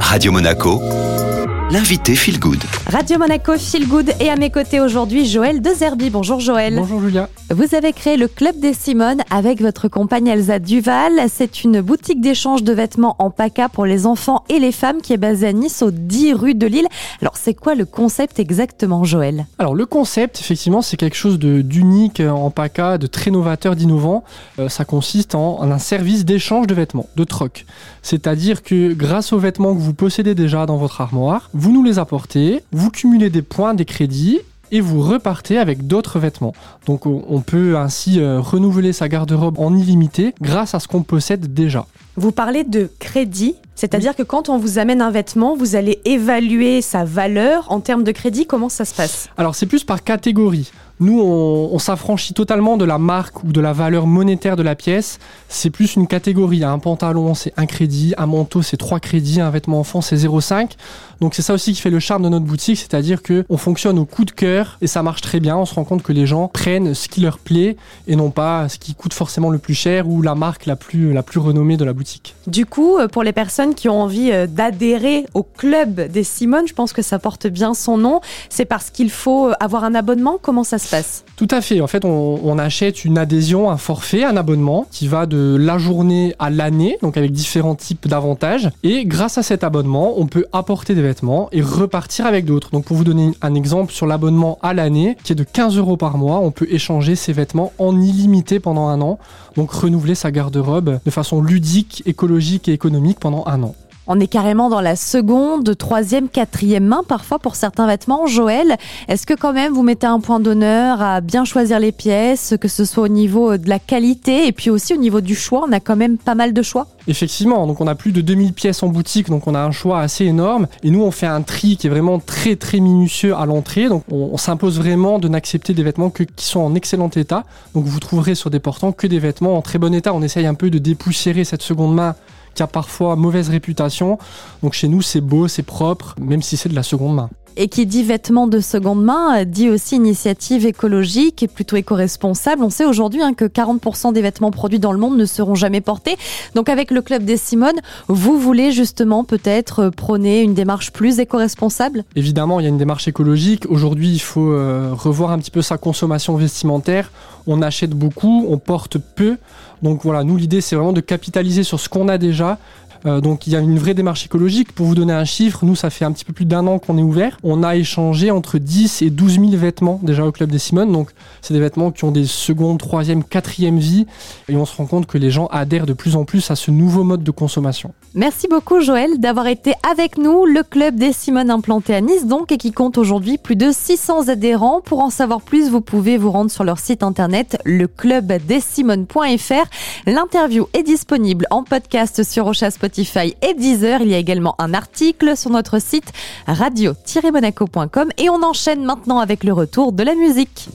Radio Monaco, l'invité Feel Good. Radio Monaco Feel Good et à mes côtés aujourd'hui Joël Dezerbi. Bonjour Joël. Bonjour Julia. Vous avez créé le Club des Simones avec votre compagne Elsa Duval. C'est une boutique d'échange de vêtements en PACA pour les enfants et les femmes qui est basée à Nice au 10 rue de Lille. Alors c'est quoi le concept exactement Joël? Alors le concept effectivement c'est quelque chose d'unique en PACA, de très novateur, d'innovant. Euh, ça consiste en, en un service d'échange de vêtements, de troc. C'est-à-dire que grâce aux vêtements que vous possédez déjà dans votre armoire, vous nous les apportez, vous cumulez des points, des crédits et vous repartez avec d'autres vêtements. Donc on peut ainsi euh, renouveler sa garde-robe en illimité grâce à ce qu'on possède déjà. Vous parlez de crédit, c'est-à-dire que quand on vous amène un vêtement, vous allez évaluer sa valeur en termes de crédit. Comment ça se passe? Alors c'est plus par catégorie. Nous, on, on s'affranchit totalement de la marque ou de la valeur monétaire de la pièce. C'est plus une catégorie. Un pantalon, c'est un crédit. Un manteau, c'est trois crédits. Un vêtement enfant, c'est 0,5. Donc c'est ça aussi qui fait le charme de notre boutique, c'est-à-dire que on fonctionne au coup de cœur et ça marche très bien. On se rend compte que les gens prennent ce qui leur plaît et non pas ce qui coûte forcément le plus cher ou la marque la plus, la plus renommée de la boutique. Du coup, pour les personnes qui ont envie euh, d'adhérer au club des Simones, je pense que ça porte bien son nom. C'est parce qu'il faut euh, avoir un abonnement? Comment ça se passe? Tout à fait. En fait, on, on achète une adhésion, un forfait, un abonnement qui va de la journée à l'année, donc avec différents types d'avantages. Et grâce à cet abonnement, on peut apporter des vêtements et repartir avec d'autres. Donc, pour vous donner un exemple sur l'abonnement à l'année, qui est de 15 euros par mois, on peut échanger ces vêtements en illimité pendant un an. Donc, renouveler sa garde-robe de façon ludique, écologique et économique pendant un an. On est carrément dans la seconde, troisième, quatrième main parfois pour certains vêtements. Joël, est-ce que quand même vous mettez un point d'honneur à bien choisir les pièces, que ce soit au niveau de la qualité et puis aussi au niveau du choix? On a quand même pas mal de choix. Effectivement, donc on a plus de 2000 pièces en boutique, donc on a un choix assez énorme. Et nous, on fait un tri qui est vraiment très très minutieux à l'entrée. Donc on, on s'impose vraiment de n'accepter des vêtements que, qui sont en excellent état. Donc vous trouverez sur des portants que des vêtements en très bon état. On essaye un peu de dépoussiérer cette seconde main qui a parfois mauvaise réputation. Donc chez nous, c'est beau, c'est propre, même si c'est de la seconde main. Et qui dit vêtements de seconde main dit aussi initiative écologique et plutôt éco-responsable. On sait aujourd'hui hein, que 40% des vêtements produits dans le monde ne seront jamais portés. Donc avec le club des Simones, vous voulez justement peut-être prôner une démarche plus éco-responsable? Évidemment, il y a une démarche écologique. Aujourd'hui, il faut euh, revoir un petit peu sa consommation vestimentaire. On achète beaucoup, on porte peu. Donc voilà, nous, l'idée, c'est vraiment de capitaliser sur ce qu'on a déjà. Euh, donc il y a une vraie démarche écologique. Pour vous donner un chiffre, nous, ça fait un petit peu plus d'un an qu'on est ouvert. On a échangé entre 10 et 12 000 vêtements déjà au Club des Simones. Donc c'est des vêtements qui ont des secondes, troisième, quatrième vie. Et on se rend compte que les gens adhèrent de plus en plus à ce nouveau mode de consommation. Merci beaucoup Joël d'avoir été avec nous, le club des Simones implanté à Nice donc et qui compte aujourd'hui plus de 600 adhérents. Pour en savoir plus, vous pouvez vous rendre sur leur site internet leclubdessimone.fr. L'interview est disponible en podcast sur Ocha Spotify et Deezer. Il y a également un article sur notre site radio-monaco.com et on enchaîne maintenant avec le retour de la musique.